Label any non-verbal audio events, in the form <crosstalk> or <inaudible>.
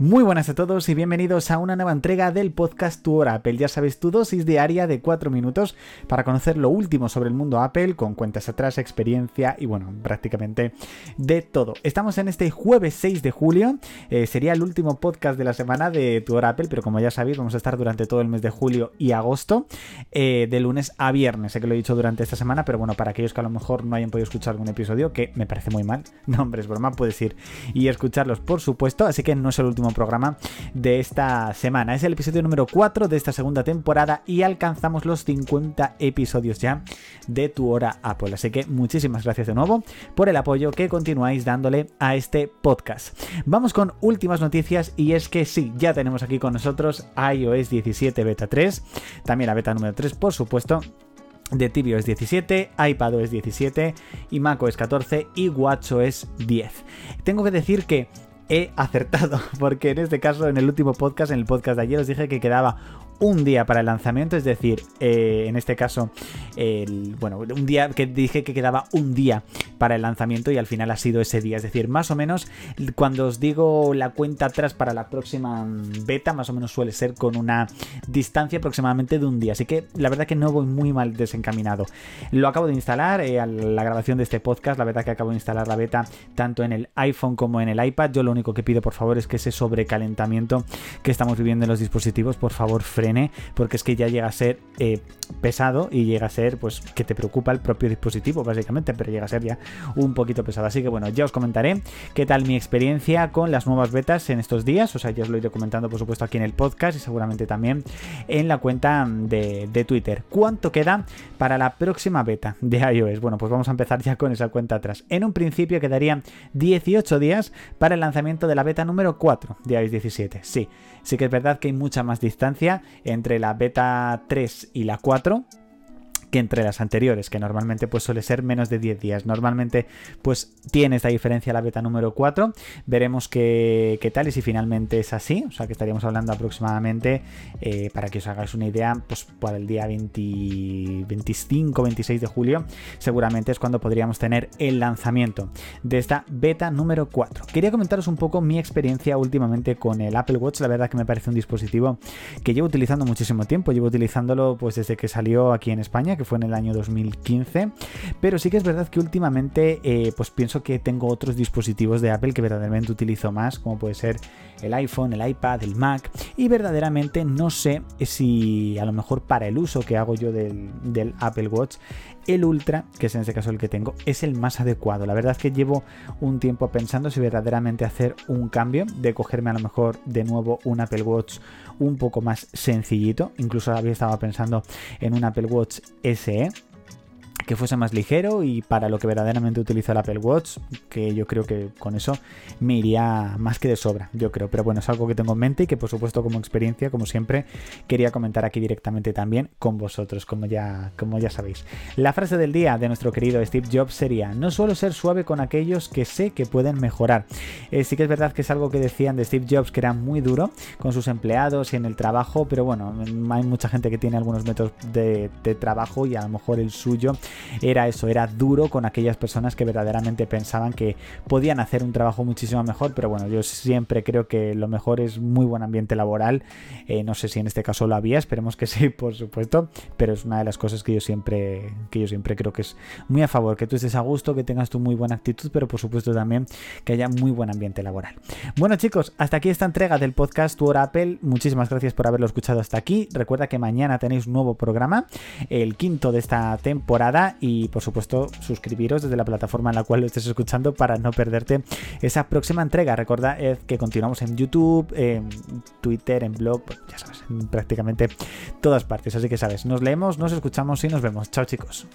Muy buenas a todos y bienvenidos a una nueva entrega del podcast Tu Apple. Ya sabes, tu dosis diaria de 4 minutos para conocer lo último sobre el mundo Apple, con cuentas atrás, experiencia y bueno, prácticamente de todo. Estamos en este jueves 6 de julio, eh, sería el último podcast de la semana de Tu Apple, pero como ya sabéis, vamos a estar durante todo el mes de julio y agosto, eh, de lunes a viernes. Sé que lo he dicho durante esta semana, pero bueno, para aquellos que a lo mejor no hayan podido escuchar algún episodio, que me parece muy mal, <laughs> no hombre, es broma, puedes ir y escucharlos por supuesto, así que no es el último programa de esta semana. Es el episodio número 4 de esta segunda temporada y alcanzamos los 50 episodios ya de Tu Hora Apple. Así que muchísimas gracias de nuevo por el apoyo que continuáis dándole a este podcast. Vamos con últimas noticias y es que sí, ya tenemos aquí con nosotros iOS 17 Beta 3, también la beta número 3 por supuesto de tvOS 17, iPadOS 17 y macOS 14 y WatchOS 10. Tengo que decir que he acertado, <laughs> porque en este caso, en el último podcast, en el podcast de ayer, os dije que quedaba un día para el lanzamiento, es decir, eh, en este caso, el, bueno, un día que dije que quedaba un día para el lanzamiento y al final ha sido ese día, es decir, más o menos cuando os digo la cuenta atrás para la próxima beta, más o menos suele ser con una distancia aproximadamente de un día, así que la verdad que no voy muy mal desencaminado. Lo acabo de instalar eh, a la grabación de este podcast, la verdad que acabo de instalar la beta tanto en el iPhone como en el iPad, yo lo único que pido por favor es que ese sobrecalentamiento que estamos viviendo en los dispositivos, por favor frene porque es que ya llega a ser eh, pesado y llega a ser, pues, que te preocupa el propio dispositivo, básicamente, pero llega a ser ya un poquito pesado. Así que bueno, ya os comentaré qué tal mi experiencia con las nuevas betas en estos días. O sea, ya os lo iré comentando, por supuesto, aquí en el podcast y seguramente también en la cuenta de, de Twitter. ¿Cuánto queda para la próxima beta de iOS? Bueno, pues vamos a empezar ya con esa cuenta atrás. En un principio quedarían 18 días para el lanzamiento de la beta número 4 de iOS 17. Sí, sí que es verdad que hay mucha más distancia entre la beta 3 y la 4 que entre las anteriores, que normalmente pues suele ser menos de 10 días. Normalmente pues tiene esta diferencia la beta número 4. Veremos qué, tal y si finalmente es así. O sea que estaríamos hablando aproximadamente, eh, para que os hagáis una idea, pues para el día 25, 26 de julio, seguramente es cuando podríamos tener el lanzamiento de esta beta número 4. Quería comentaros un poco mi experiencia últimamente con el Apple Watch. La verdad que me parece un dispositivo que llevo utilizando muchísimo tiempo. Llevo utilizándolo pues desde que salió aquí en España que fue en el año 2015. Pero sí que es verdad que últimamente eh, pues pienso que tengo otros dispositivos de Apple que verdaderamente utilizo más, como puede ser el iPhone, el iPad, el Mac. Y verdaderamente no sé si a lo mejor para el uso que hago yo del, del Apple Watch, el Ultra, que es en este caso el que tengo, es el más adecuado. La verdad es que llevo un tiempo pensando si verdaderamente hacer un cambio, de cogerme a lo mejor de nuevo un Apple Watch un poco más sencillito. Incluso había estado pensando en un Apple Watch SE que fuese más ligero y para lo que verdaderamente utiliza el Apple Watch, que yo creo que con eso me iría más que de sobra, yo creo. Pero bueno, es algo que tengo en mente y que por supuesto como experiencia, como siempre, quería comentar aquí directamente también con vosotros, como ya, como ya sabéis. La frase del día de nuestro querido Steve Jobs sería, no suelo ser suave con aquellos que sé que pueden mejorar. Eh, sí que es verdad que es algo que decían de Steve Jobs que era muy duro con sus empleados y en el trabajo, pero bueno, hay mucha gente que tiene algunos métodos de, de trabajo y a lo mejor el suyo era eso, era duro con aquellas personas que verdaderamente pensaban que podían hacer un trabajo muchísimo mejor, pero bueno, yo siempre creo que lo mejor es muy buen ambiente laboral, eh, no sé si en este caso lo había, esperemos que <laughs> sí, por supuesto, pero es una de las cosas que yo siempre, que yo siempre creo que es muy a favor, que tú estés a gusto, que tengas tu muy buena actitud, pero por supuesto también que haya muy buen ambiente laboral. Bueno chicos, hasta aquí esta entrega del podcast Tu Hora Apple, muchísimas gracias por haberlo escuchado hasta aquí, recuerda que mañana tenéis un nuevo programa, el quinto de esta temporada, y por supuesto suscribiros desde la plataforma en la cual lo estés escuchando para no perderte esa próxima entrega. Recordad que continuamos en YouTube, en Twitter, en blog, ya sabes, en prácticamente todas partes. Así que sabes, nos leemos, nos escuchamos y nos vemos. Chao chicos.